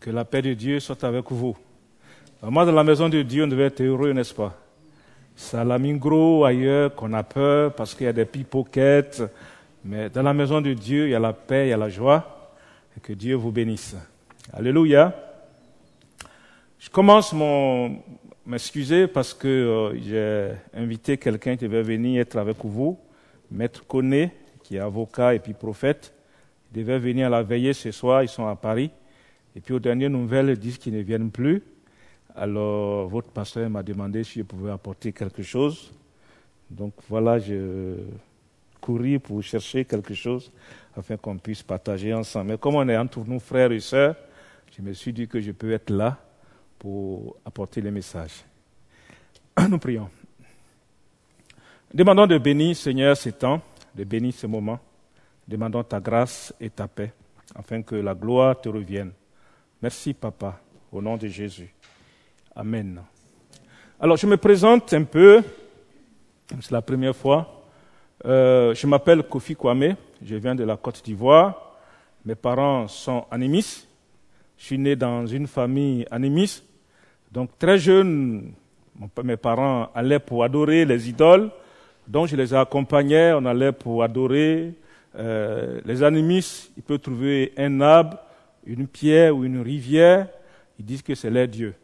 Que la paix de Dieu soit avec vous. Moi, dans la maison de Dieu, on devait être heureux, n'est-ce pas? La Mingro, ailleurs, qu'on a peur parce qu'il y a des pipoquettes. Mais dans la maison de Dieu, il y a la paix, il y a la joie. Et que Dieu vous bénisse. Alléluia. Je commence mon m'excuser parce que euh, j'ai invité quelqu'un qui devait venir être avec vous, Maître Koné, qui est avocat et puis prophète. Il devait venir à la veillée ce soir, ils sont à Paris. Et puis aux dernières nouvelles, ils disent qu'ils ne viennent plus. Alors votre pasteur m'a demandé si je pouvais apporter quelque chose. Donc voilà, je couris pour chercher quelque chose afin qu'on puisse partager ensemble. Mais comme on est entre nous frères et sœurs, je me suis dit que je peux être là pour apporter les messages. Nous prions. Demandons de bénir, Seigneur, ces temps, de bénir ces moments. Demandons ta grâce et ta paix, afin que la gloire te revienne. Merci, Papa, au nom de Jésus. Amen. Alors, je me présente un peu. C'est la première fois. Euh, je m'appelle Kofi Kwame. Je viens de la Côte d'Ivoire. Mes parents sont animistes. Je suis né dans une famille animiste. Donc, très jeune, mes parents allaient pour adorer les idoles. Donc, je les accompagnais. On allait pour adorer. Euh, les animistes, ils peuvent trouver un arbre une pierre ou une rivière, ils disent que c'est leur Dieu.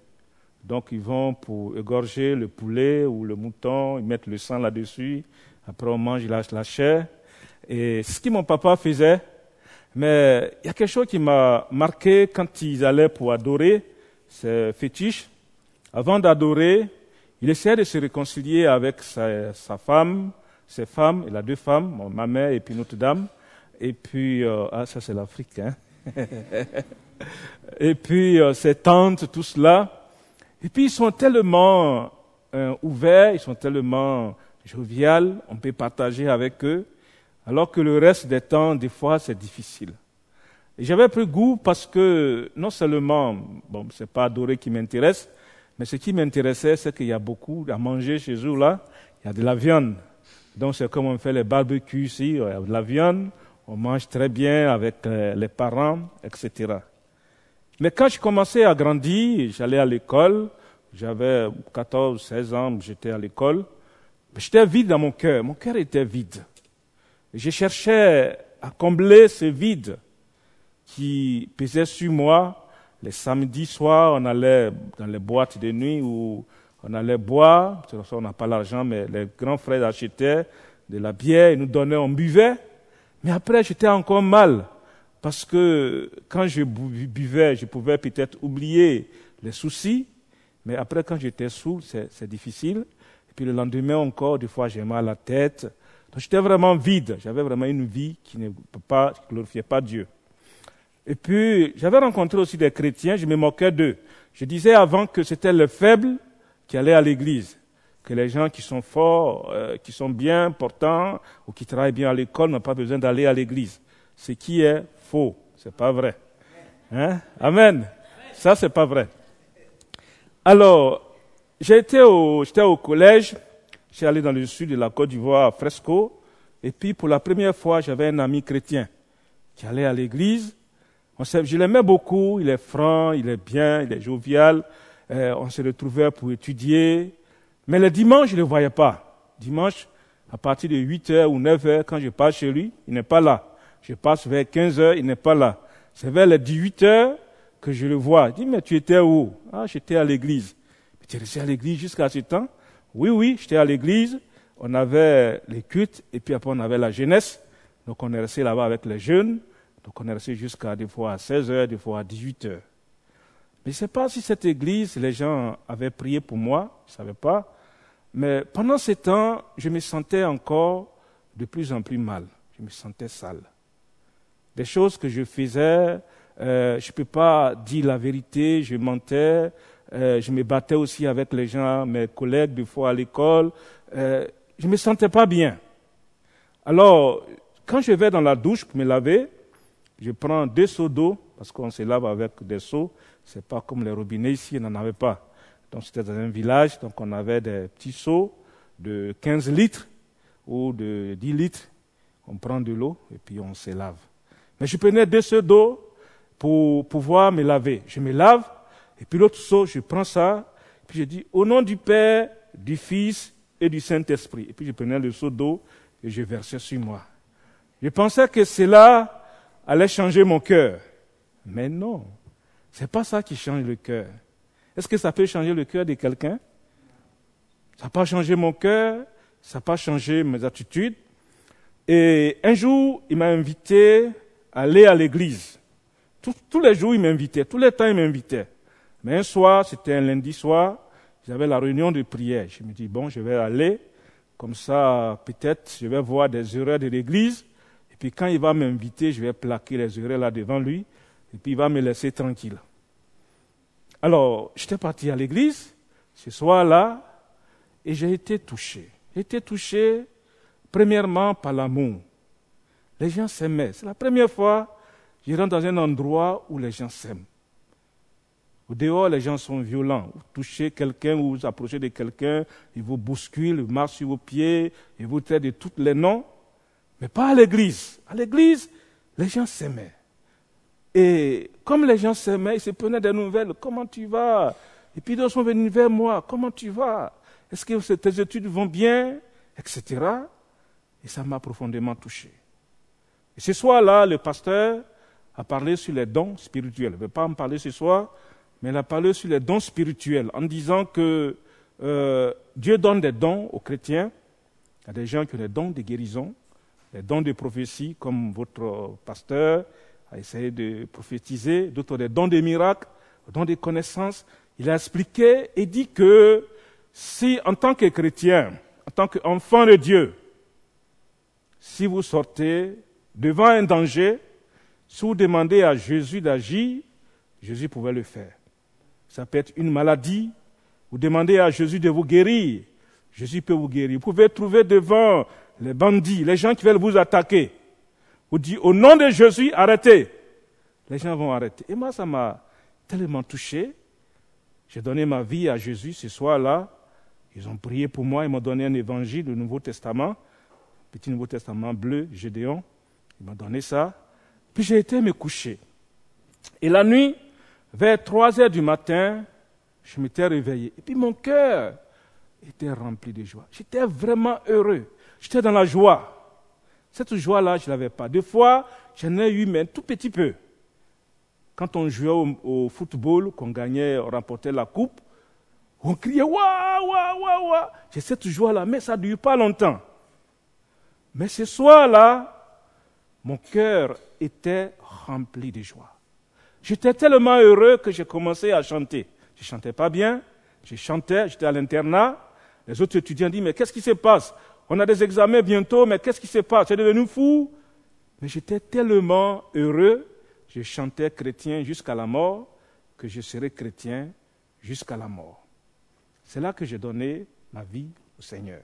Donc ils vont pour égorger le poulet ou le mouton, ils mettent le sang là-dessus, après on mange la, la chair. Et ce que mon papa faisait, mais il y a quelque chose qui m'a marqué quand ils allaient pour adorer ces fétiches. Avant d'adorer, il essayait de se réconcilier avec sa, femme, ses femmes, il a deux femmes, ma mère et puis Notre-Dame. Et puis, euh, ah ça c'est l'Afrique, hein. et puis euh, ces tantes, tout cela. Et puis ils sont tellement euh, ouverts, ils sont tellement joviales, on peut partager avec eux, alors que le reste des temps, des fois, c'est difficile. J'avais pris goût parce que non seulement, bon, c'est pas adoré qui m'intéresse, mais ce qui m'intéressait, c'est qu'il y a beaucoup à manger chez eux là. Il y a de la viande. Donc c'est comme on fait les barbecues ici, il y a de la viande, on mange très bien avec euh, les parents, etc. Mais quand je commençais à grandir, j'allais à l'école, j'avais 14, 16 ans, j'étais à l'école, j'étais vide dans mon cœur, mon cœur était vide. je cherchais à combler ce vide qui pesait sur moi. Les samedis soirs, on allait dans les boîtes de nuit où on allait boire, on n'a pas l'argent, mais les grands frères achetaient de la bière, ils nous donnaient, on buvait. Mais après, j'étais encore mal, parce que quand je buvais, je pouvais peut-être oublier les soucis, mais après, quand j'étais saoul, c'est difficile. Et puis le lendemain encore, des fois, j'ai mal à la tête. Donc j'étais vraiment vide. J'avais vraiment une vie qui ne pas, qui glorifiait pas Dieu. Et puis, j'avais rencontré aussi des chrétiens, je me moquais d'eux. Je disais avant que c'était les faibles qui allaient à l'église que les gens qui sont forts, euh, qui sont bien portants ou qui travaillent bien à l'école n'ont pas besoin d'aller à l'église. Ce qui est faux, c'est pas vrai. Hein? Amen. Ça, c'est pas vrai. Alors, j'étais au, j'étais au collège, j'ai allé dans le sud de la Côte d'Ivoire à Fresco, et puis pour la première fois, j'avais un ami chrétien qui allait à l'église. je l'aimais beaucoup, il est franc, il est bien, il est jovial. Euh, on se retrouvait pour étudier. Mais le dimanche, je ne le voyais pas. Dimanche, à partir de 8 h ou 9 h quand je passe chez lui, il n'est pas là. Je passe vers 15 h il n'est pas là. C'est vers les 18 h que je le vois. Il dit, mais tu étais où? Ah, j'étais à l'église. Mais tu es resté à l'église jusqu'à ce temps? Oui, oui, j'étais à l'église. On avait les cultes et puis après on avait la jeunesse. Donc on est resté là-bas avec les jeunes. Donc on est resté jusqu'à des fois à 16 h des fois à 18 h Mais je ne sais pas si cette église, les gens avaient prié pour moi, je ne savais pas. Mais pendant ce temps, je me sentais encore de plus en plus mal. Je me sentais sale. Des choses que je faisais, euh, je ne peux pas dire la vérité, je mentais, euh, je me battais aussi avec les gens, mes collègues, des fois à l'école. Euh, je ne me sentais pas bien. Alors, quand je vais dans la douche pour me laver, je prends deux seaux d'eau, parce qu'on se lave avec des seaux. Ce n'est pas comme les robinets ici, on n'en avait pas. Donc c'était dans un village, donc on avait des petits seaux de 15 litres ou de 10 litres. On prend de l'eau et puis on se lave. Mais je prenais deux seaux d'eau pour pouvoir me laver. Je me lave, et puis l'autre seau, je prends ça, puis je dis, au nom du Père, du Fils et du Saint-Esprit. Et puis je prenais le seau d'eau et je versais sur moi. Je pensais que cela allait changer mon cœur. Mais non, c'est pas ça qui change le cœur. Est-ce que ça peut changer le cœur de quelqu'un? Ça n'a pas changé mon cœur, ça n'a pas changé mes attitudes. Et un jour, il m'a invité à aller à l'église. Tous, les jours, il m'invitait, tous les temps, il m'invitait. Mais un soir, c'était un lundi soir, j'avais la réunion de prière. Je me dis, bon, je vais aller, comme ça, peut-être, je vais voir des erreurs de l'église. Et puis quand il va m'inviter, je vais plaquer les erreurs là devant lui. Et puis il va me laisser tranquille. Alors, j'étais parti à l'église ce soir-là et j'ai été touché. J'ai été touché premièrement par l'amour. Les gens s'aimaient. C'est la première fois que je rentre dans un endroit où les gens s'aiment. Au dehors, les gens sont violents. Vous touchez quelqu'un ou vous approchez de quelqu'un, ils vous bousculent, ils marchent sur vos pieds, ils vous traitent de tous les noms. Mais pas à l'église. À l'église, les gens s'aimaient. Et comme les gens s'aimaient, ils se prenaient des nouvelles. Comment tu vas? Et puis ils sont venus vers moi. Comment tu vas? Est-ce que tes études vont bien? Etc. Et ça m'a profondément touché. Et ce soir-là, le pasteur a parlé sur les dons spirituels. Il ne veut pas en parler ce soir, mais il a parlé sur les dons spirituels en disant que euh, Dieu donne des dons aux chrétiens. Il y a des gens qui ont des dons de guérison, des dons de prophétie, comme votre pasteur a essayé de prophétiser, d'autres des dons de miracles, des dons de connaissances. Il a expliqué et dit que si, en tant que chrétien, en tant qu'enfant de Dieu, si vous sortez devant un danger, si vous demandez à Jésus d'agir, Jésus pouvait le faire. Ça peut être une maladie. Vous demandez à Jésus de vous guérir. Jésus peut vous guérir. Vous pouvez trouver devant les bandits, les gens qui veulent vous attaquer. Vous dites au nom de Jésus, arrêtez. Les gens vont arrêter. Et moi, ça m'a tellement touché. J'ai donné ma vie à Jésus ce soir-là. Ils ont prié pour moi. Ils m'ont donné un évangile, le Nouveau Testament. Petit Nouveau Testament bleu, Gédéon. Ils m'ont donné ça. Puis j'ai été me coucher. Et la nuit, vers 3 heures du matin, je m'étais réveillé. Et puis mon cœur était rempli de joie. J'étais vraiment heureux. J'étais dans la joie. Cette joie-là, je ne l'avais pas. Des fois, j'en ai eu, mais un tout petit peu. Quand on jouait au, football, qu'on gagnait, on remportait la coupe, on criait waouh, waouh, waouh, waouh. J'ai cette joie-là, mais ça ne dure pas longtemps. Mais ce soir-là, mon cœur était rempli de joie. J'étais tellement heureux que j'ai commencé à chanter. Je chantais pas bien, je chantais, j'étais à l'internat. Les autres étudiants disent, mais qu'est-ce qui se passe? On a des examens bientôt, mais qu'est-ce qui se passe? Es devenu fou Mais j'étais tellement heureux, je chantais chrétien jusqu'à la mort, que je serai chrétien jusqu'à la mort. C'est là que j'ai donné ma vie au Seigneur.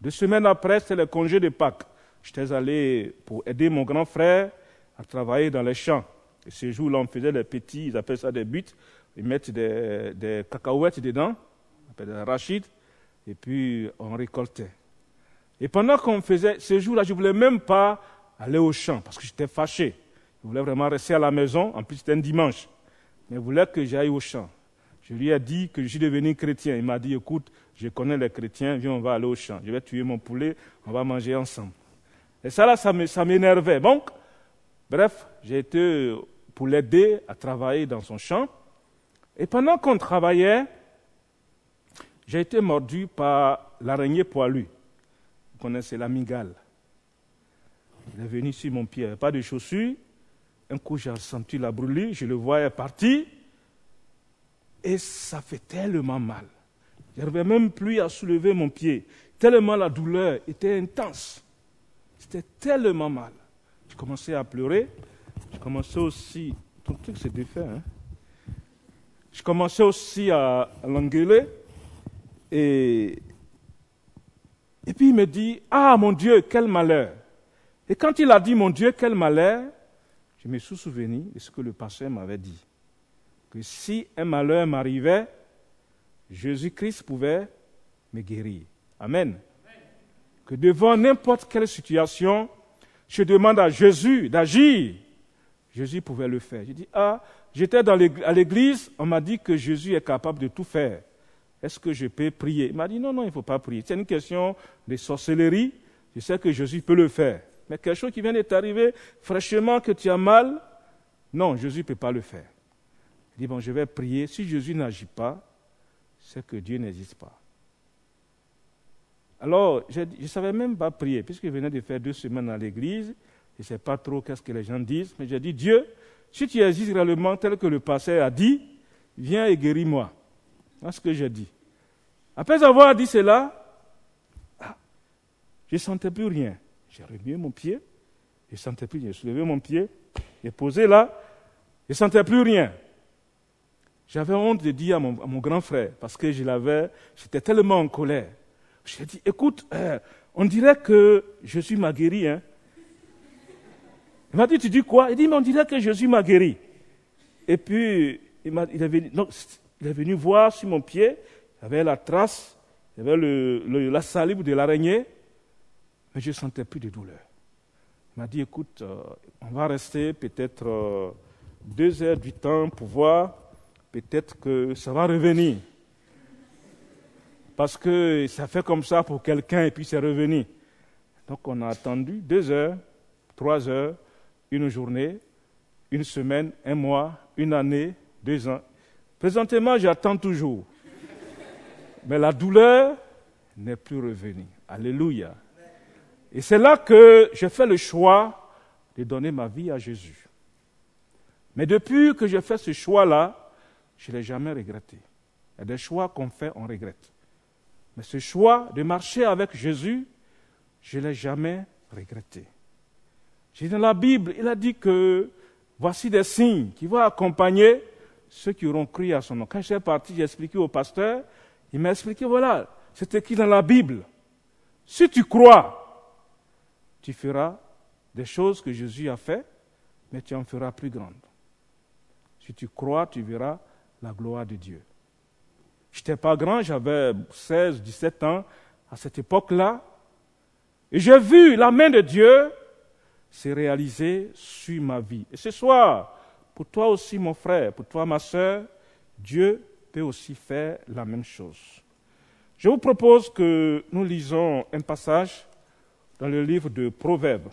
Deux semaines après, c'est le congé de Pâques. J'étais allé pour aider mon grand frère à travailler dans les champs. Et ce jour-là, on faisait des petits, ils appellent ça des buts. Ils mettent des, cacahuètes dedans, on appelle des arachides, et puis on récoltait. Et pendant qu'on faisait ce jour-là, je ne voulais même pas aller au champ parce que j'étais fâché. Je voulais vraiment rester à la maison. En plus, c'était un dimanche. Mais il voulait que j'aille au champ. Je lui ai dit que je suis devenu chrétien. Il m'a dit, écoute, je connais les chrétiens, viens, on va aller au champ. Je vais tuer mon poulet, on va manger ensemble. Et ça, là, ça m'énervait. Donc, bref, j'ai été pour l'aider à travailler dans son champ. Et pendant qu'on travaillait, j'ai été mordu par l'araignée poilue. Vous connaissez l'amigale. Il est venu sur mon pied, pas de chaussures. Un coup, j'ai senti la brûlure, je le voyais partir. Et ça fait tellement mal. Je n'arrivais même plus à soulever mon pied. Tellement la douleur était intense. C'était tellement mal. J'ai commencé à pleurer. Je commençais aussi, ton truc s'est défait, hein? Je commençais aussi à, l'engueuler. Et, et puis il me dit, ah mon Dieu, quel malheur. Et quand il a dit, mon Dieu, quel malheur, je me suis souvenu de ce que le pasteur m'avait dit. Que si un malheur m'arrivait, Jésus-Christ pouvait me guérir. Amen. Que devant n'importe quelle situation, je demande à Jésus d'agir Jésus pouvait le faire. J'ai dit, ah, j'étais à l'église, on m'a dit que Jésus est capable de tout faire. Est-ce que je peux prier? Il m'a dit, non, non, il ne faut pas prier. C'est une question de sorcellerie. Je sais que Jésus peut le faire. Mais quelque chose qui vient de t'arriver fraîchement, que tu as mal, non, Jésus ne peut pas le faire. Il dit, bon, je vais prier. Si Jésus n'agit pas, c'est que Dieu n'existe pas. Alors, je ne savais même pas prier, puisque je venais de faire deux semaines à l'église. Je ne sais pas trop qu'est-ce que les gens disent, mais j'ai dit, Dieu, si tu existes réellement tel que le pasteur a dit, viens et guéris-moi. Ce que j'ai dit. Après avoir dit cela, ah, je ne sentais plus rien. J'ai remué mon pied, je ne sentais plus rien. J'ai soulevé mon pied, j'ai posé là, je ne sentais plus rien. J'avais honte de dire à mon, grand frère, parce que je l'avais, j'étais tellement en colère. J'ai dit, écoute, euh, on dirait que Jésus m'a guéri. Hein. Il m'a dit, tu dis quoi? Il dit, mais on dirait que Jésus m'a guéri. Et puis, il, est venu, il, est venu, voir sur mon pied, il y avait la trace, il y avait la salive de l'araignée, mais je ne sentais plus de douleur. Il m'a dit, écoute, euh, on va rester peut-être euh, deux heures du temps pour voir peut-être que ça va revenir. Parce que ça fait comme ça pour quelqu'un et puis c'est revenu. Donc on a attendu deux heures, trois heures, une journée, une semaine, un mois, une année, deux ans. Présentement, j'attends toujours. Mais la douleur n'est plus revenue. Alléluia. Et c'est là que j'ai fait le choix de donner ma vie à Jésus. Mais depuis que j'ai fait ce choix-là, je ne l'ai jamais regretté. Il y a des choix qu'on fait, on regrette. Mais ce choix de marcher avec Jésus, je ne l'ai jamais regretté. J'ai dans la Bible, il a dit que voici des signes qui vont accompagner ceux qui auront cru à son nom. Quand je suis parti, j'ai expliqué au pasteur, il m'a expliqué, voilà, c'est écrit dans la Bible? Si tu crois, tu feras des choses que Jésus a fait, mais tu en feras plus grandes. Si tu crois, tu verras la gloire de Dieu. Je n'étais pas grand, j'avais 16, 17 ans à cette époque-là. Et j'ai vu la main de Dieu se réaliser sur ma vie. Et ce soir, pour toi aussi, mon frère, pour toi, ma soeur, Dieu peut aussi faire la même chose. Je vous propose que nous lisons un passage dans le livre de Proverbes.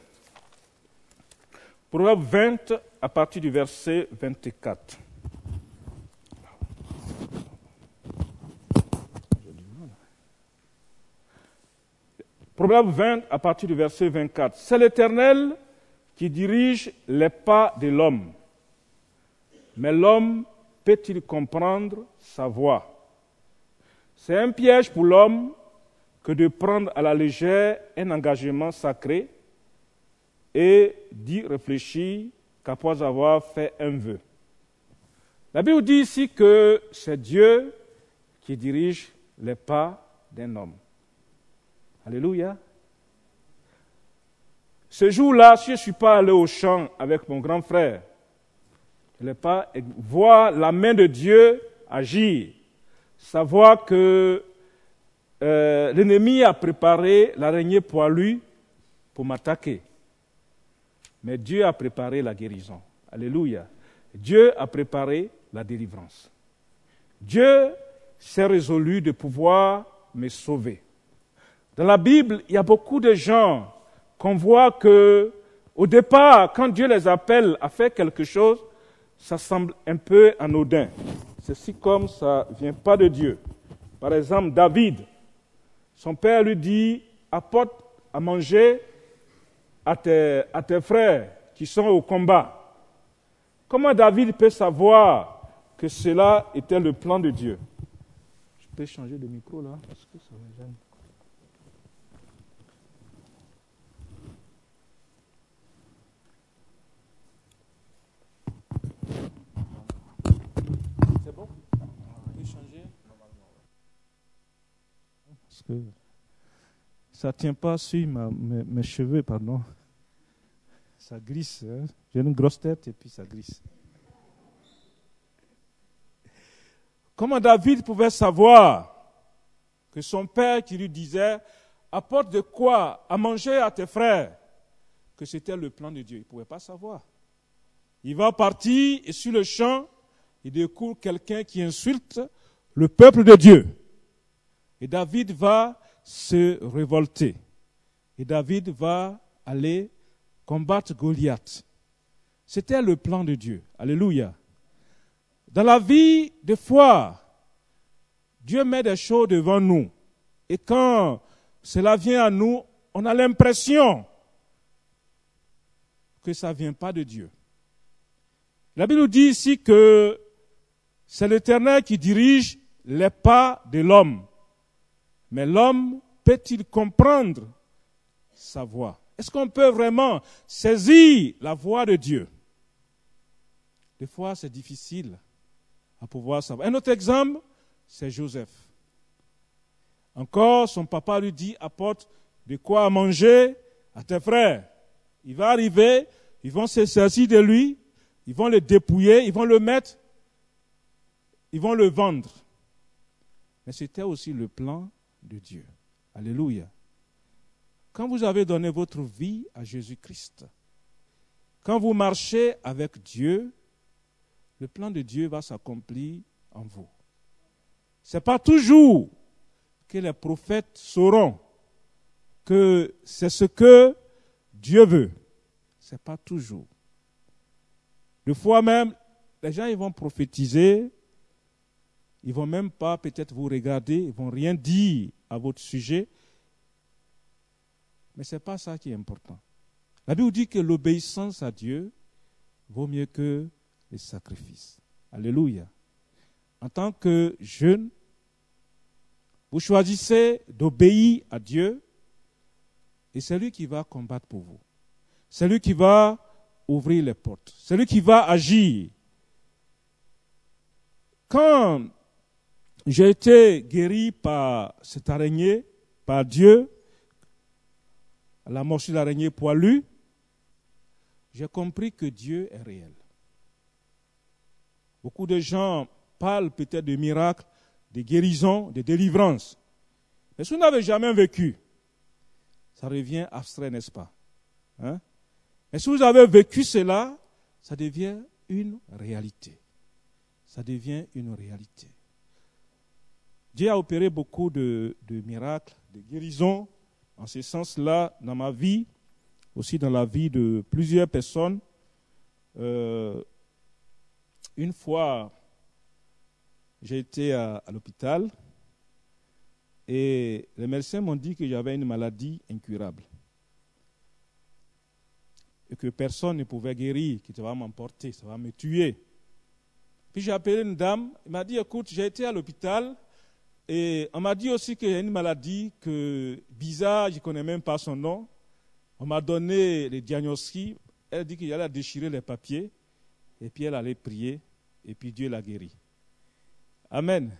Proverbe 20 à partir du verset 24. Proverbe 20 à partir du verset 24. C'est l'Éternel qui dirige les pas de l'homme. Mais l'homme peut-il comprendre sa voie C'est un piège pour l'homme que de prendre à la légère un engagement sacré et d'y réfléchir qu'après avoir fait un vœu. La Bible dit ici que c'est Dieu qui dirige les pas d'un homme. Alléluia. Ce jour-là, si je ne suis pas allé au champ avec mon grand frère, pas voir la main de Dieu agir, savoir que euh, l'ennemi a préparé l'araignée poilue pour m'attaquer. Mais Dieu a préparé la guérison. Alléluia. Dieu a préparé la délivrance. Dieu s'est résolu de pouvoir me sauver. Dans la Bible, il y a beaucoup de gens qu'on voit que, au départ, quand Dieu les appelle à faire quelque chose, ça semble un peu anodin. C'est si comme ça ne vient pas de Dieu. Par exemple, David, son père lui dit, apporte à manger à tes, à tes frères qui sont au combat. Comment David peut savoir que cela était le plan de Dieu? Je peux changer de micro là parce que ça me gêne. Ça ne tient pas sur mes, cheveux, pardon. Ça glisse. Hein. J'ai une grosse tête et puis ça glisse. Comment David pouvait savoir que son père qui lui disait apporte de quoi à manger à tes frères, que c'était le plan de Dieu? Il ne pouvait pas savoir. Il va partir et sur le champ, il découvre quelqu'un qui insulte le peuple de Dieu. Et David va se révolter. Et David va aller combattre Goliath. C'était le plan de Dieu. Alléluia. Dans la vie, des fois, Dieu met des choses devant nous. Et quand cela vient à nous, on a l'impression que ça ne vient pas de Dieu. La Bible nous dit ici que c'est l'Éternel qui dirige les pas de l'homme. Mais l'homme peut-il comprendre sa voix? Est-ce qu'on peut vraiment saisir la voix de Dieu? Des fois, c'est difficile à pouvoir savoir. Un autre exemple, c'est Joseph. Encore, son papa lui dit, apporte de quoi manger à tes frères. Il va arriver, ils vont se saisir de lui, ils vont le dépouiller, ils vont le mettre, ils vont le vendre. Mais c'était aussi le plan de Dieu. Alléluia. Quand vous avez donné votre vie à Jésus-Christ, quand vous marchez avec Dieu, le plan de Dieu va s'accomplir en vous. Ce n'est pas toujours que les prophètes sauront que c'est ce que Dieu veut. Ce n'est pas toujours. Des fois même, les gens ils vont prophétiser, ils vont même pas peut-être vous regarder, ils vont rien dire à votre sujet. Mais ce n'est pas ça qui est important. La Bible dit que l'obéissance à Dieu vaut mieux que les sacrifices. Alléluia. En tant que jeune, vous choisissez d'obéir à Dieu et c'est lui qui va combattre pour vous. C'est lui qui va ouvrir les portes. C'est lui qui va agir. Quand j'ai été guéri par cette araignée, par Dieu, la morsure de l'araignée poilue, j'ai compris que Dieu est réel. Beaucoup de gens parlent peut-être de miracles, de guérisons, de délivrances. Mais si vous n'avez jamais vécu, ça revient abstrait, n'est-ce pas? Hein? Mais si vous avez vécu cela, ça devient une réalité. Ça devient une réalité. Dieu a opéré beaucoup de, miracles, de guérisons, en ce sens-là, dans ma vie, aussi dans la vie de plusieurs personnes. Euh, une fois, j'ai été à, l'hôpital et les médecins m'ont dit que j'avais une maladie incurable et que personne ne pouvait guérir, que ça va m'emporter, ça va me tuer. Puis j'ai appelé une dame, elle m'a dit, écoute, j'ai été à l'hôpital et on m'a dit aussi qu'il y a une maladie que bizarre, je ne connais même pas son nom. On m'a donné les diagnostics, elle dit qu'il allait déchirer les papiers et puis elle allait prier et puis Dieu l'a guéri. Amen.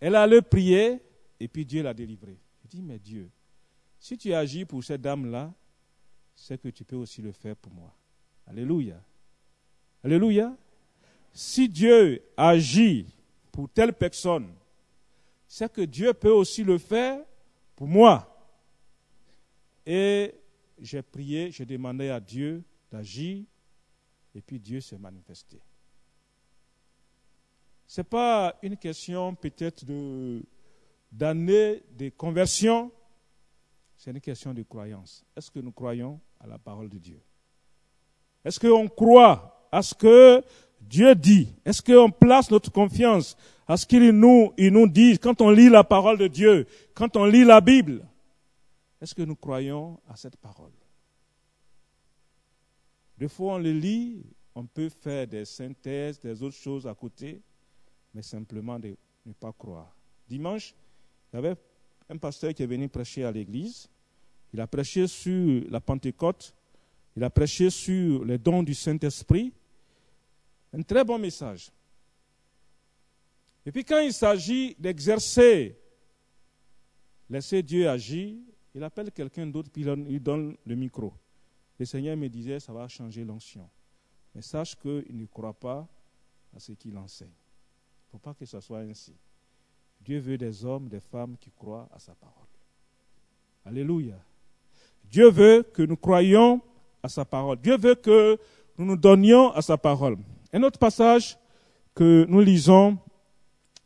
Elle allait prier et puis Dieu l'a délivré. Je dis, mais Dieu, si tu agis pour cette dame-là, c'est que tu peux aussi le faire pour moi. Alléluia. Alléluia. Si Dieu agit pour telle personne, c'est que Dieu peut aussi le faire pour moi. Et j'ai prié, j'ai demandé à Dieu d'agir, et puis Dieu s'est manifesté. Ce n'est pas une question peut-être de, d'années de conversion, c'est une question de croyance. Est-ce que nous croyons à la parole de Dieu Est-ce qu'on croit à ce que Dieu dit? Est-ce qu'on place notre confiance à ce qu'il nous, il nous dit quand on lit la parole de Dieu, quand on lit la Bible? Est-ce que nous croyons à cette parole? Des fois, on le lit, on peut faire des synthèses, des autres choses à côté, mais simplement de ne pas croire. Dimanche, il y avait un pasteur qui est venu prêcher à l'église. Il a prêché sur la Pentecôte. Il a prêché sur les dons du Saint-Esprit. Un très bon message. Et puis quand il s'agit d'exercer, laisser Dieu agir, il appelle quelqu'un d'autre, puis il donne le micro. Le Seigneur me disait, ça va changer l'onction. Mais sache qu'il ne croit pas à ce qu'il enseigne. Il ne faut pas que ce soit ainsi. Dieu veut des hommes, des femmes qui croient à sa parole. Alléluia. Dieu veut que nous croyions à sa parole. Dieu veut que nous nous donnions à sa parole. Un autre passage que nous lisons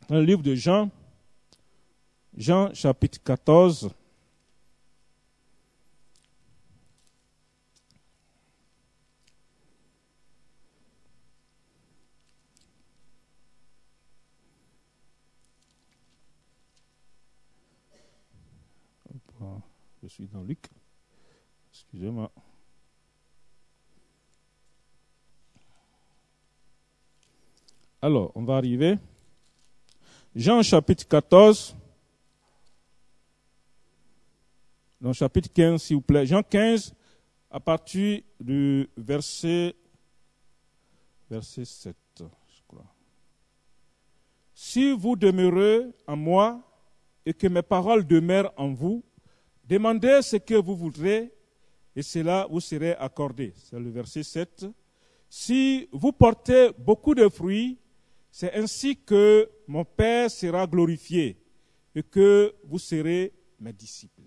dans le livre de Jean, Jean chapitre 14, Je suis dans Luc. Excusez-moi. Alors, on va arriver. Jean chapitre 14. Dans chapitre 15, s'il vous plaît. Jean 15, à partir du verset, verset 7, je crois. Si vous demeurez en moi et que mes paroles demeurent en vous, Demandez ce que vous voudrez et cela vous serait accordé. C'est le verset 7. Si vous portez beaucoup de fruits, c'est ainsi que mon Père sera glorifié et que vous serez mes disciples.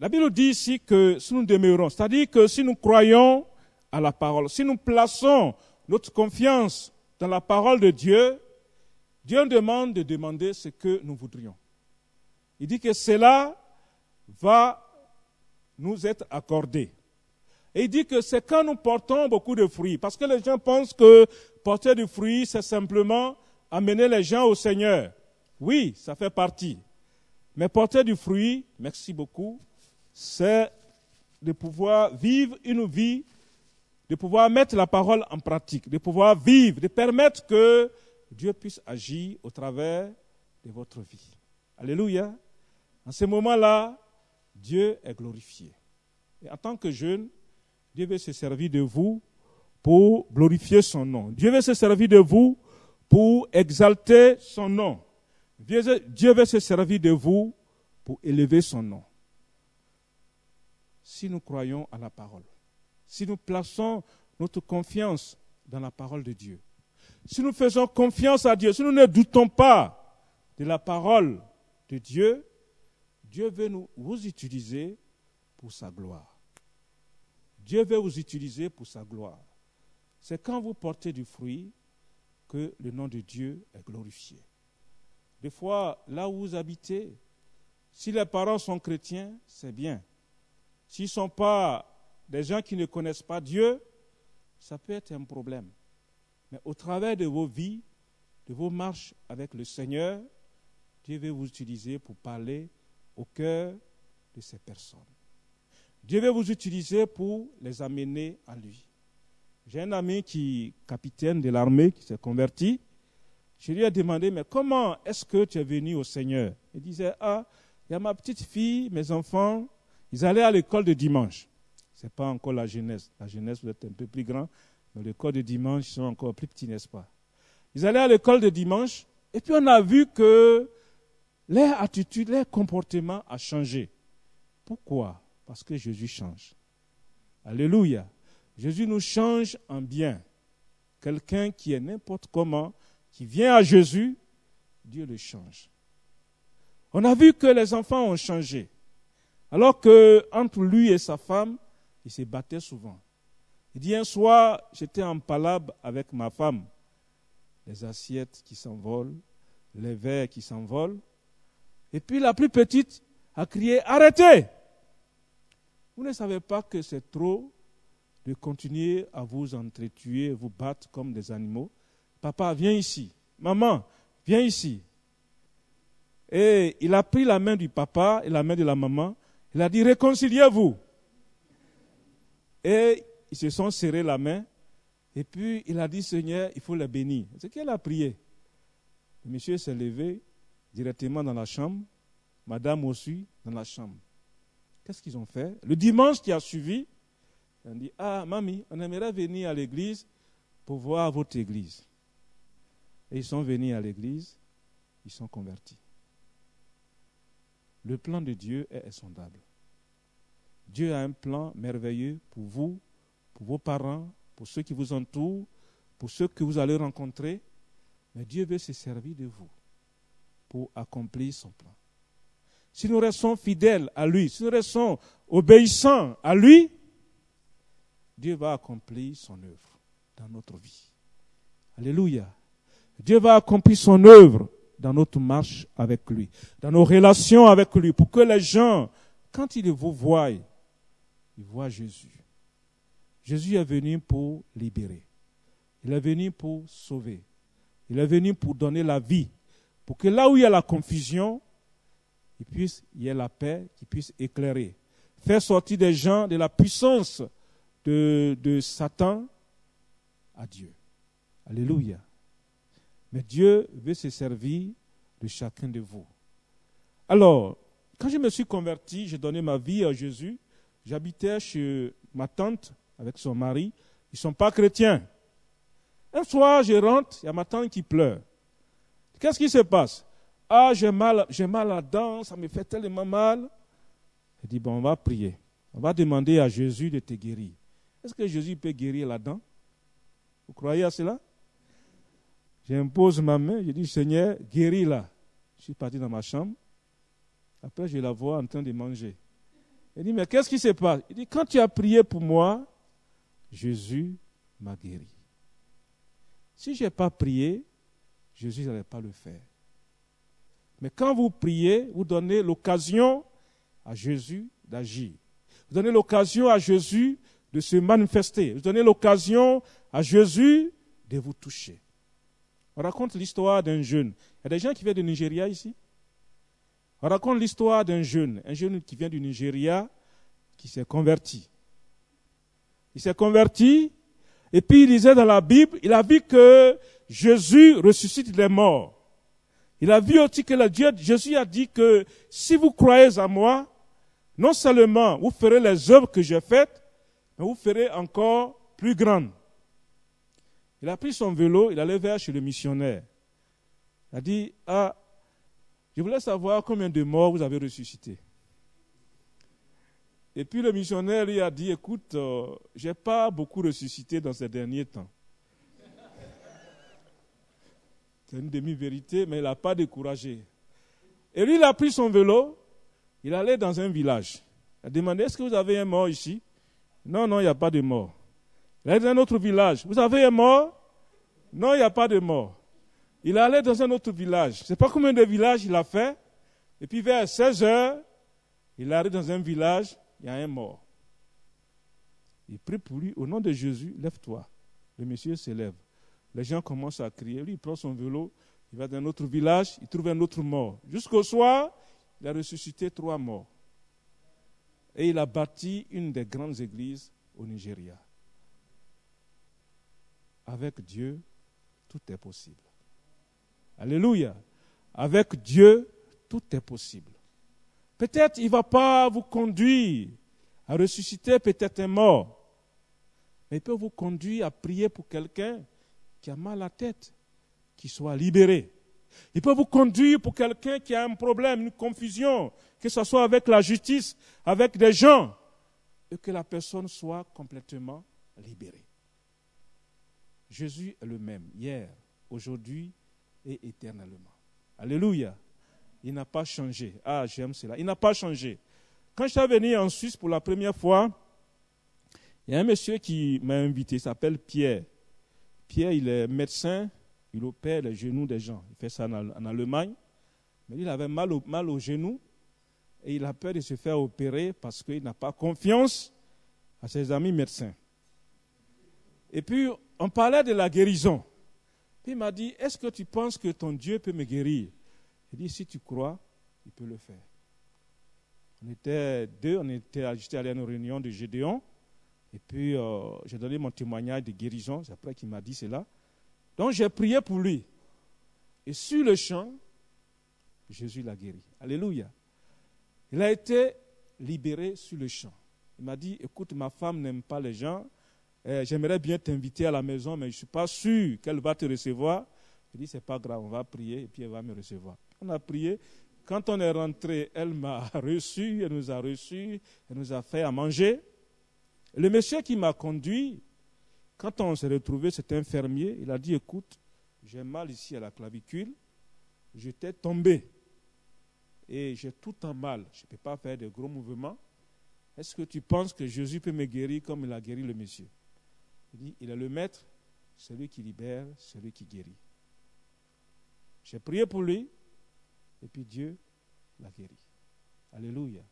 La Bible dit ici que si nous demeurons, c'est-à-dire que si nous croyons à la parole, si nous plaçons notre confiance dans la parole de Dieu, Dieu demande de demander ce que nous voudrions. Il dit que cela va nous être accordé. Et il dit que c'est quand nous portons beaucoup de fruits, parce que les gens pensent que porter du fruit, c'est simplement amener les gens au Seigneur. Oui, ça fait partie. Mais porter du fruit, merci beaucoup, c'est de pouvoir vivre une vie, de pouvoir mettre la parole en pratique, de pouvoir vivre, de permettre que Dieu puisse agir au travers de votre vie. Alléluia. En ce moment-là, Dieu est glorifié. Et en tant que jeune, Dieu veut se servir de vous pour glorifier son nom. Dieu veut se servir de vous pour exalter son nom. Dieu veut se servir de vous pour élever son nom. Si nous croyons à la parole, si nous plaçons notre confiance dans la parole de Dieu, si nous faisons confiance à Dieu, si nous ne doutons pas de la parole de Dieu, Dieu veut nous, vous utiliser pour sa gloire. Dieu veut vous utiliser pour sa gloire. C'est quand vous portez du fruit que le nom de Dieu est glorifié. Des fois, là où vous habitez, si les parents sont chrétiens, c'est bien. S'ils ne sont pas des gens qui ne connaissent pas Dieu, ça peut être un problème. Mais au travers de vos vies, de vos marches avec le Seigneur, Dieu veut vous utiliser pour parler au cœur de ces personnes. Dieu veut vous utiliser pour les amener à lui. J'ai un ami qui, capitaine de l'armée, qui s'est converti. Je lui ai demandé, mais comment est-ce que tu es venu au Seigneur? Il disait, ah, il y a ma petite fille, mes enfants, ils allaient à l'école de dimanche. Ce n'est pas encore la jeunesse. La jeunesse, vous êtes un peu plus grand, mais l'école de dimanche, ils sont encore plus petits, n'est-ce pas? Ils allaient à l'école de dimanche, et puis on a vu que leur attitude, leur comportement a changé. Pourquoi? Parce que Jésus change. Alléluia. Jésus nous change en bien. Quelqu'un qui est n'importe comment, qui vient à Jésus, Dieu le change. On a vu que les enfants ont changé. Alors que entre lui et sa femme, ils se battaient souvent. Il dit un soir, j'étais en palabre avec ma femme. Les assiettes qui s'envolent, les verres qui s'envolent. Et puis la plus petite a crié Arrêtez Vous ne savez pas que c'est trop de continuer à vous entretuer, vous battre comme des animaux. Papa, viens ici. Maman, viens ici. Et il a pris la main du papa et la main de la maman. Il a dit Réconciliez-vous. Et ils se sont serrés la main. Et puis il a dit Seigneur, il faut les bénir. C'est qu'elle a prié. Le monsieur s'est levé, directement dans la chambre, madame aussi dans la chambre. Qu'est-ce qu'ils ont fait? Le dimanche qui a suivi, ils ont dit Ah, mamie, on aimerait venir à l'église pour voir votre église. Et ils sont venus à l'église, ils sont convertis. Le plan de Dieu est insondable. Dieu a un plan merveilleux pour vous, pour vos parents, pour ceux qui vous entourent, pour ceux que vous allez rencontrer. Mais Dieu veut se servir de vous pour accomplir son plan. Si nous restons fidèles à lui, si nous restons obéissants à lui, Dieu va accomplir son œuvre dans notre vie. Alléluia. Dieu va accomplir son œuvre dans notre marche avec lui, dans nos relations avec lui, pour que les gens, quand ils vous voient, ils voient Jésus. Jésus est venu pour libérer. Il est venu pour sauver. Il est venu pour donner la vie. Pour que là où il y a la confusion, il puisse y ait la paix, qu'il puisse éclairer. Faire sortir des gens de la puissance de, de Satan à Dieu. Alléluia. Mais Dieu veut se servir de chacun de vous. Alors, quand je me suis converti, j'ai donné ma vie à Jésus. J'habitais chez ma tante avec son mari. Ils ne sont pas chrétiens. Un soir, je rentre, il y a ma tante qui pleure. Qu'est-ce qui se passe? Ah, j'ai mal, j'ai mal à la dent, ça me fait tellement mal. Je dis, bon, on va prier. On va demander à Jésus de te guérir. Est-ce que Jésus peut guérir la dent? Vous croyez à cela? J'impose ma main, je dis, Seigneur, guéris-la. Je suis parti dans ma chambre. Après, je la vois en train de manger. Il dit, mais qu'est-ce qui se passe? Il dit, quand tu as prié pour moi, Jésus m'a guéri. Si je n'ai pas prié, Jésus n'allait pas le faire. Mais quand vous priez, vous donnez l'occasion à Jésus d'agir. Vous donnez l'occasion à Jésus de se manifester. Vous donnez l'occasion à Jésus de vous toucher. On raconte l'histoire d'un jeune. Il y a des gens qui viennent du Nigeria ici. On raconte l'histoire d'un jeune, un jeune qui vient du Nigeria, qui s'est converti. Il s'est converti et puis il lisait dans la Bible, il a vu que Jésus ressuscite les morts. Il a vu aussi que le Dieu, Jésus a dit que si vous croyez à moi, non seulement vous ferez les œuvres que j'ai faites, mais vous ferez encore plus grandes. Il a pris son vélo, il allait vers chez le missionnaire. Il a dit, ah, je voulais savoir combien de morts vous avez ressuscité. Et puis le missionnaire lui a dit, écoute, euh, je n'ai pas beaucoup ressuscité dans ces derniers temps. C'est une demi-vérité, mais il n'a pas découragé. Et lui, il a pris son vélo, il allait dans un village. Il a demandé, est-ce que vous avez un mort ici? Non, non, il n'y a pas de mort. Il allait dans un autre village. Vous avez un mort? Non, il n'y a pas de mort. Il allait dans un autre village. Je ne sais pas combien de villages il a fait. Et puis vers 16 heures, il arrive dans un village il y a un mort. Il prie pour lui, au nom de Jésus, lève-toi. Le monsieur se lève. Les gens commencent à crier. Lui, il prend son vélo, il va dans un autre village, il trouve un autre mort. Jusqu'au soir, il a ressuscité trois morts. Et il a bâti une des grandes églises au Nigeria. Avec Dieu, tout est possible. Alléluia. Avec Dieu, tout est possible. Peut-être il ne va pas vous conduire à ressusciter peut-être un mort, mais il peut vous conduire à prier pour quelqu'un qui a mal à la tête, qui soit libéré. Il peut vous conduire pour quelqu'un qui a un problème, une confusion, que ce soit avec la justice, avec des gens, et que la personne soit complètement libérée. Jésus est le même, hier, aujourd'hui et éternellement. Alléluia. Il n'a pas changé. Ah, j'aime cela. Il n'a pas changé. Quand je suis venu en Suisse pour la première fois, il y a un monsieur qui m'a invité, il s'appelle Pierre. Pierre, il est médecin, il opère les genoux des gens. Il fait ça en, Allemagne. Mais il avait mal au, mal au genou et il a peur de se faire opérer parce qu'il n'a pas confiance à ses amis médecins. Et puis, on parlait de la guérison. Puis il m'a dit, est-ce que tu penses que ton Dieu peut me guérir? Il dit, si tu crois, il peut le faire. On était deux, on était, j'étais allé à une réunion de Gédéon, et puis euh, j'ai donné mon témoignage de guérison, c'est après qu'il m'a dit cela. Donc j'ai prié pour lui. Et sur le champ, Jésus l'a guéri. Alléluia. Il a été libéré sur le champ. Il m'a dit, écoute, ma femme n'aime pas les gens, eh, j'aimerais bien t'inviter à la maison, mais je ne suis pas sûr qu'elle va te recevoir. Il dit, c'est pas grave, on va prier et puis elle va me recevoir. On a prié. Quand on est rentré, elle m'a reçu, elle nous a reçus, elle nous a fait à manger. Le monsieur qui m'a conduit, quand on s'est retrouvé, c'était un fermier, il a dit, écoute, j'ai mal ici à la clavicule, j'étais tombé et j'ai tout en mal, je ne peux pas faire de gros mouvements. Est-ce que tu penses que Jésus peut me guérir comme il a guéri le monsieur? Il dit, il est le maître, celui qui libère, celui qui guérit. J'ai prié pour lui, et puis Dieu l'a guéri. Alléluia.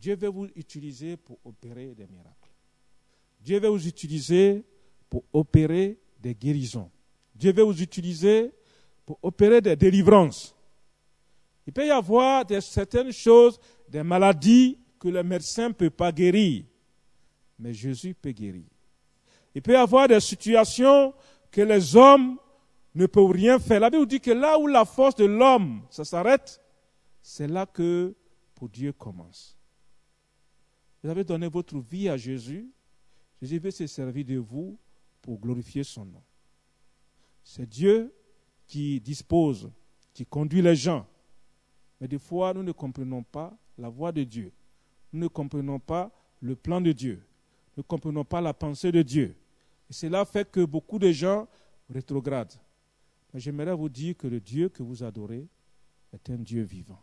Dieu veut vous utiliser pour opérer des miracles. Dieu veut vous utiliser pour opérer des guérisons. Dieu veut vous utiliser pour opérer des délivrances. Il peut y avoir certaines choses, des maladies que le médecin ne peut pas guérir, mais Jésus peut guérir. Il peut y avoir des situations que les hommes ne peuvent rien faire. La Bible dit que là où la force de l'homme, ça s'arrête, c'est là que pour Dieu commence. Vous avez donné votre vie à Jésus. Jésus veut se servir de vous pour glorifier son nom. C'est Dieu qui dispose, qui conduit les gens. Mais des fois, nous ne comprenons pas la voix de Dieu. Nous ne comprenons pas le plan de Dieu. Nous ne comprenons pas la pensée de Dieu. Et cela fait que beaucoup de gens rétrogradent. Mais j'aimerais vous dire que le Dieu que vous adorez est un Dieu vivant,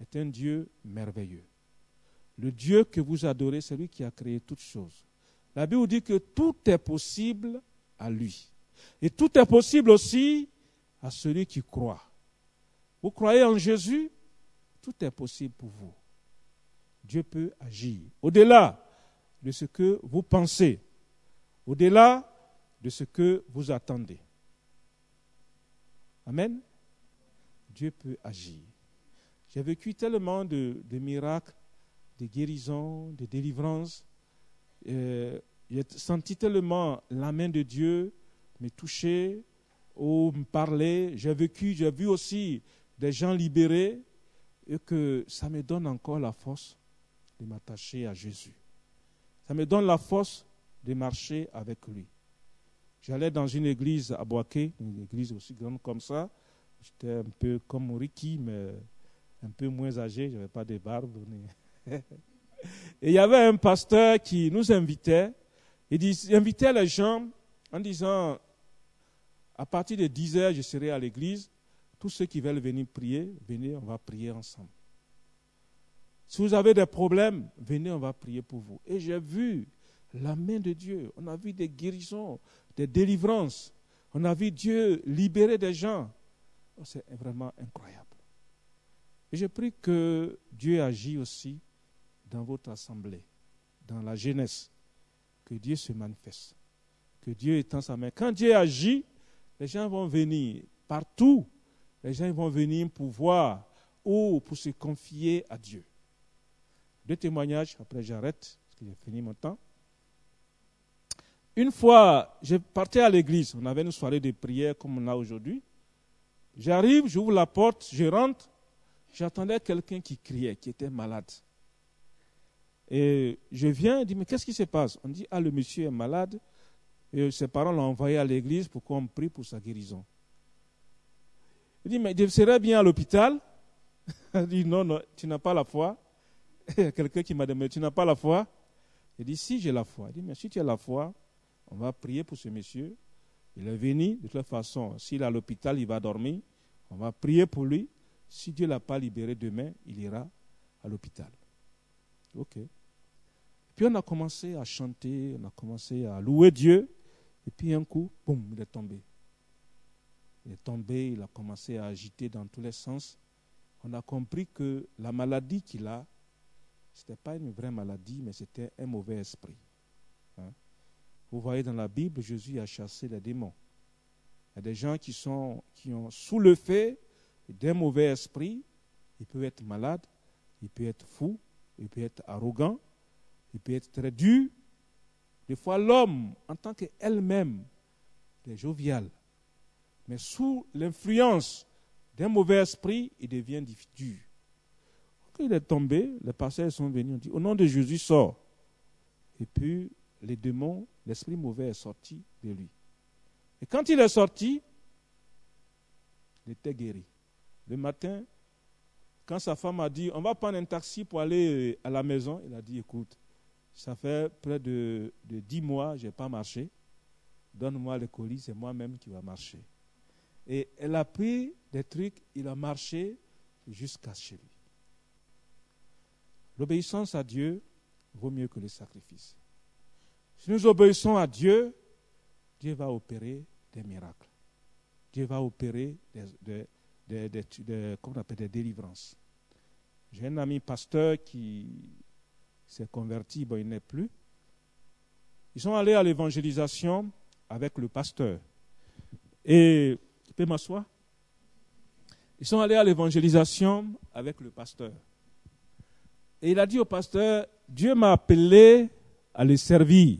est un Dieu merveilleux. Le Dieu que vous adorez, c'est lui qui a créé toutes choses. La Bible dit que tout est possible à lui. Et tout est possible aussi à celui qui croit. Vous croyez en Jésus, tout est possible pour vous. Dieu peut agir au-delà de ce que vous pensez, au-delà de ce que vous attendez. Amen. Dieu peut agir. J'ai vécu tellement de, miracles, de guérisons, de délivrances. Euh, j'ai senti tellement la main de Dieu me toucher ou me parler. J'ai vécu, j'ai vu aussi des gens libérés et que ça me donne encore la force de m'attacher à Jésus. Ça me donne la force de marcher avec lui. J'allais dans une église à Boaké, une église aussi grande comme ça. J'étais un peu comme Ricky, mais un peu moins âgé, je n'avais pas de barbe. Et il y avait un pasteur qui nous invitait. Il, invitait les gens en disant, à partir de 10 heures, je serai à l'église. Tous ceux qui veulent venir prier, venez, on va prier ensemble. Si vous avez des problèmes, venez, on va prier pour vous. Et j'ai vu la main de Dieu. On a vu des guérisons, des délivrances. On a vu Dieu libérer des gens. Oh, c'est vraiment incroyable. Et je prie que Dieu agit aussi dans votre assemblée, dans la jeunesse. Que Dieu se manifeste. Que Dieu étend sa main. Quand Dieu agit, les gens vont venir partout. Les gens vont venir pour voir ou pour se confier à Dieu. Deux témoignages, après j'arrête, parce que j'ai fini mon temps. Une fois, je partais à l'église, on avait une soirée de prière comme on a aujourd'hui. J'arrive, j'ouvre la porte, je rentre, j'attendais quelqu'un qui criait, qui était malade. Et je viens et dis, mais qu'est-ce qui se passe? On dit, ah, le monsieur est malade, et ses parents l'ont envoyé à l'église pour qu'on prie pour sa guérison. Il dit, mais je serais bien à l'hôpital Il dit, non, non, tu n'as pas la foi. Quelqu'un qui m'a demandé, tu n'as pas la foi? Il dit, si j'ai la foi. Il dit, mais si tu as la foi, on va prier pour ce monsieur. Il est venu, de toute façon, s'il est à l'hôpital, il va dormir. On va prier pour lui. Si Dieu ne l'a pas libéré demain, il ira à l'hôpital. Ok. On a commencé à chanter, on a commencé à louer Dieu. Et puis un coup, boum, il est tombé. Il est tombé, il a commencé à agiter dans tous les sens. On a compris que la maladie qu'il a, ce n'était pas une vraie maladie, mais c'était un mauvais esprit. Hein. Vous voyez dans la Bible, Jésus a chassé les démons. Il y a des gens qui, sont, qui ont sous le fait d'un mauvais esprit. Il peut être malade, il peut être fou, il peut être arrogant, il peut être très dur. Des fois, l'homme, en tant qu'elle-même, est jovial. Mais sous l'influence d'un mauvais esprit, il devient dur. Quand il est tombé, les pasteurs sont venus, ont dit, au nom de Jésus, sort. Et puis, les démons, l'esprit mauvais est sorti de lui. Et quand il est sorti, il était guéri. Le matin, quand sa femme a dit, on va prendre un taxi pour aller à la maison, il a dit, écoute, ça fait près de, dix mois, je n'ai pas marché. Donne-moi le colis, c'est moi-même qui va marcher. Et elle a pris des trucs, il a marché jusqu'à chez lui. L'obéissance à Dieu vaut mieux que le sacrifice. Si nous obéissons à Dieu, Dieu va opérer des miracles. Dieu va opérer des, des délivrances. J'ai un ami pasteur qui s'est converti, bon, il n'est plus. Ils sont allés à l'évangélisation avec le pasteur. Et, tu peux m'asseoir Ils sont allés à l'évangélisation avec le pasteur. Et il a dit au pasteur, Dieu m'a appelé à le servir.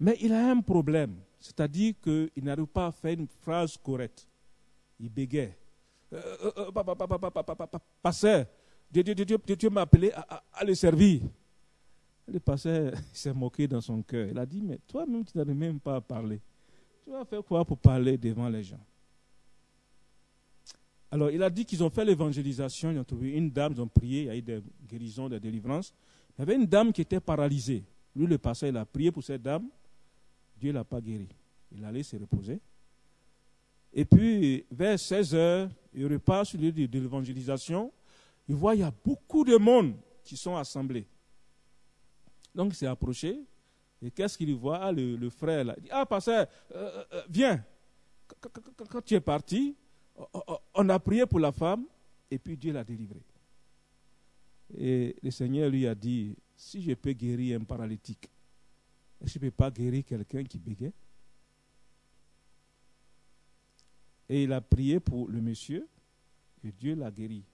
Mais il a un problème, c'est-à-dire qu'il n'arrive pas à faire une phrase correcte. Il bégait. Pasteur, Dieu, m'a appelé à, le servir. Le pasteur s'est moqué dans son cœur. Il a dit, mais toi-même, tu n'arrives même pas à parler. Tu vas faire quoi pour parler devant les gens? Alors, il a dit qu'ils ont fait l'évangélisation, ils ont trouvé une dame, ils ont prié, il y a eu des guérisons, des délivrances. Il y avait une dame qui était paralysée. Lui, le pasteur, il a prié pour cette dame. Dieu ne l'a pas guéri. Il allait se reposer. Et puis, vers 16 heures, il repart sur le lieu de l'évangélisation. Il voit, il y a beaucoup de monde qui sont assemblés. Donc, il s'est approché. Et qu'est-ce qu'il voit? Ah, le, frère là. Il dit, ah, pasteur, euh, euh, euh, viens. Quand tu es parti, on a prié pour la femme et puis Dieu l'a délivrée. Et le Seigneur lui a dit, si je peux guérir un paralytique, je ne peux pas guérir quelqu'un qui bégait Et il a prié pour le monsieur et Dieu l'a guéri.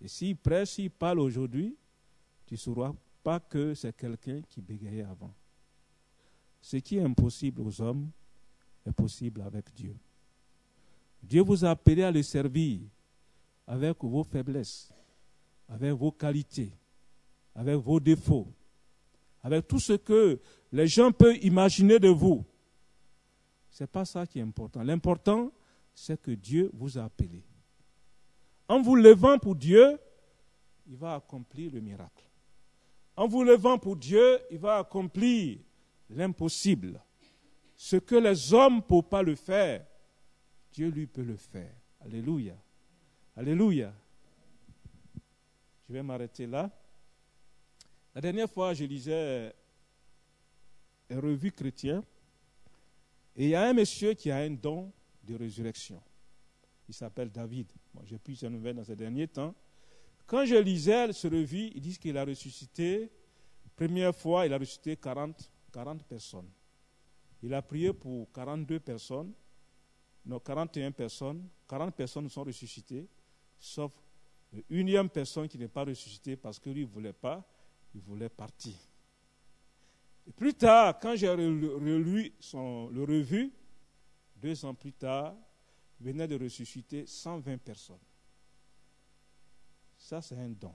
Et s'il prêche, s'il parle aujourd'hui, tu ne sauras pas que c'est quelqu'un qui bégayait avant. Ce qui est impossible aux hommes est possible avec Dieu. Dieu vous a appelé à le servir avec vos faiblesses, avec vos qualités, avec vos défauts, avec tout ce que les gens peuvent imaginer de vous. Ce n'est pas ça qui est important. L'important, c'est que Dieu vous a appelé. En vous levant pour Dieu, il va accomplir le miracle. En vous levant pour Dieu, il va accomplir l'impossible. Ce que les hommes ne peuvent pas le faire, Dieu lui peut le faire. Alléluia. Alléluia. Je vais m'arrêter là. La dernière fois, je lisais une revue chrétienne et il y a un monsieur qui a un don de résurrection. Il s'appelle David. J'ai pu sa nouvelle dans ces derniers temps. Quand je lisais ce revue, ils disent qu'il a ressuscité, première fois, il a ressuscité 40, 40 personnes. Il a prié pour 42 personnes, non, 41 personnes. 40 personnes sont ressuscitées, sauf une personne qui n'est pas ressuscitée parce que lui ne voulait pas, il voulait partir. Et plus tard, quand j'ai relu son, le revue, deux ans plus tard, venait de ressusciter 120 personnes. Ça, c'est un don.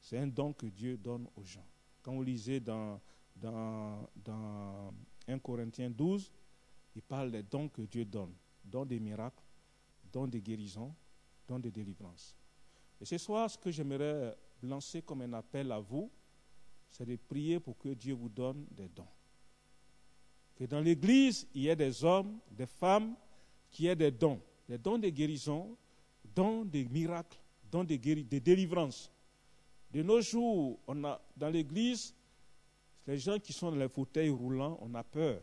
C'est un don que Dieu donne aux gens. Quand vous lisez dans, dans, dans 1 Corinthiens 12, il parle des dons que Dieu donne. Dons des miracles, dons des guérisons, dons des délivrances. Et ce soir, ce que j'aimerais lancer comme un appel à vous, c'est de prier pour que Dieu vous donne des dons. Que dans l'Église, il y ait des hommes, des femmes qui aient des dons, des dons de guérison, dons des miracles, dons de, de délivrance. De nos jours, on a, dans l'Église, les gens qui sont dans les fauteuils roulants, on a peur.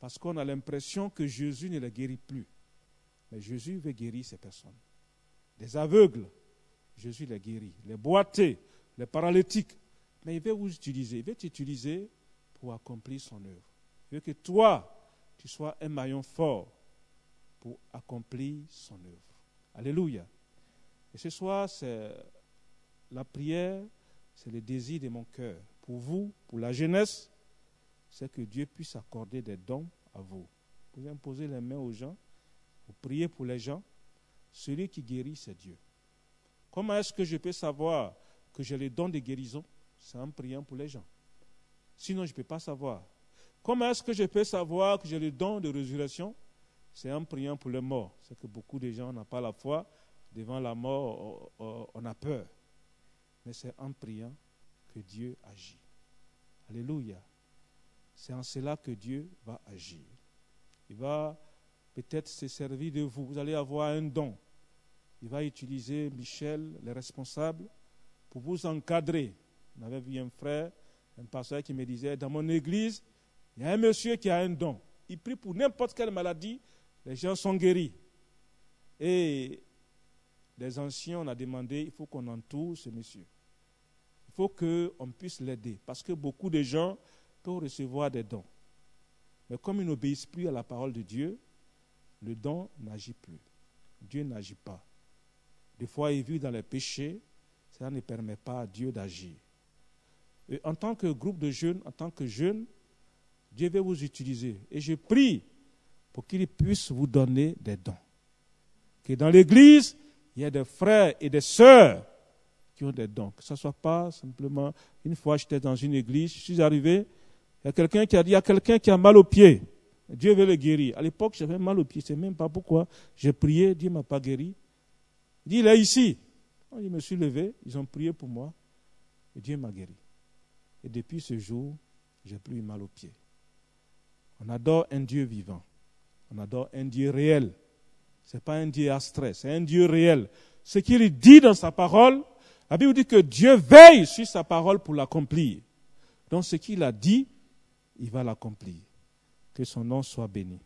Parce qu'on a l'impression que Jésus ne les guérit plus. Mais Jésus veut guérir ces personnes. Des aveugles, Jésus les guérit. Les boités, les paralytiques, mais il veut vous utiliser. Il veut t'utiliser pour accomplir son œuvre. Il veut que toi, tu sois un maillon fort accomplir son œuvre. Alléluia. Et ce soir, c'est la prière, c'est le désir de mon cœur. Pour vous, pour la jeunesse, c'est que Dieu puisse accorder des dons à vous. Vous imposer les mains aux gens, vous priez pour les gens. Celui qui guérit, c'est Dieu. Comment est-ce que je peux savoir que j'ai les dons de guérison? C'est en priant pour les gens. Sinon, je ne peux pas savoir. Comment est-ce que je peux savoir que j'ai le don de résurrection? C'est en priant pour les morts. C'est que beaucoup de gens n'ont pas la foi. Devant la mort, on a peur. Mais c'est en priant que Dieu agit. Alléluia. C'est en cela que Dieu va agir. Il va peut-être se servir de vous. Vous allez avoir un don. Il va utiliser Michel, les responsables, pour vous encadrer. On avait vu un frère, un pasteur qui me disait, dans mon église, il y a un monsieur qui a un don. Il prie pour n'importe quelle maladie, les gens sont guéris. Et les anciens, on a demandé, il faut qu'on entoure ce monsieur. Il faut qu'on puisse l'aider. Parce que beaucoup de gens peuvent recevoir des dons. Mais comme ils n'obéissent plus à la parole de Dieu, le don n'agit plus. Dieu n'agit pas. Des fois, il vit dans les péchés, cela ne permet pas à Dieu d'agir. En tant que groupe de jeunes, en tant que jeunes, Dieu veut vous utiliser. Et je prie pour qu'il puisse vous donner des dons. Que dans l'Église, il y ait des frères et des sœurs qui ont des dons. Que ce ne soit pas simplement, une fois j'étais dans une église, je suis arrivé, il y a quelqu'un qui a dit, il y a quelqu'un qui a mal au pied. Dieu veut le guérir. À l'époque, j'avais mal au pied. Je ne sais même pas pourquoi. J'ai prié, Dieu ne m'a pas guéri. Il dit, il est ici. Je me suis levé, ils ont prié pour moi. Et Dieu m'a guéri. Et depuis ce jour, j'ai plus mal au pied. On adore un Dieu vivant. On adore un Dieu réel. Ce n'est pas un Dieu abstrait, c'est un Dieu réel. Ce qu'il dit dans sa parole, la Bible dit que Dieu veille sur sa parole pour l'accomplir. Donc ce qu'il a dit, il va l'accomplir. Que son nom soit béni.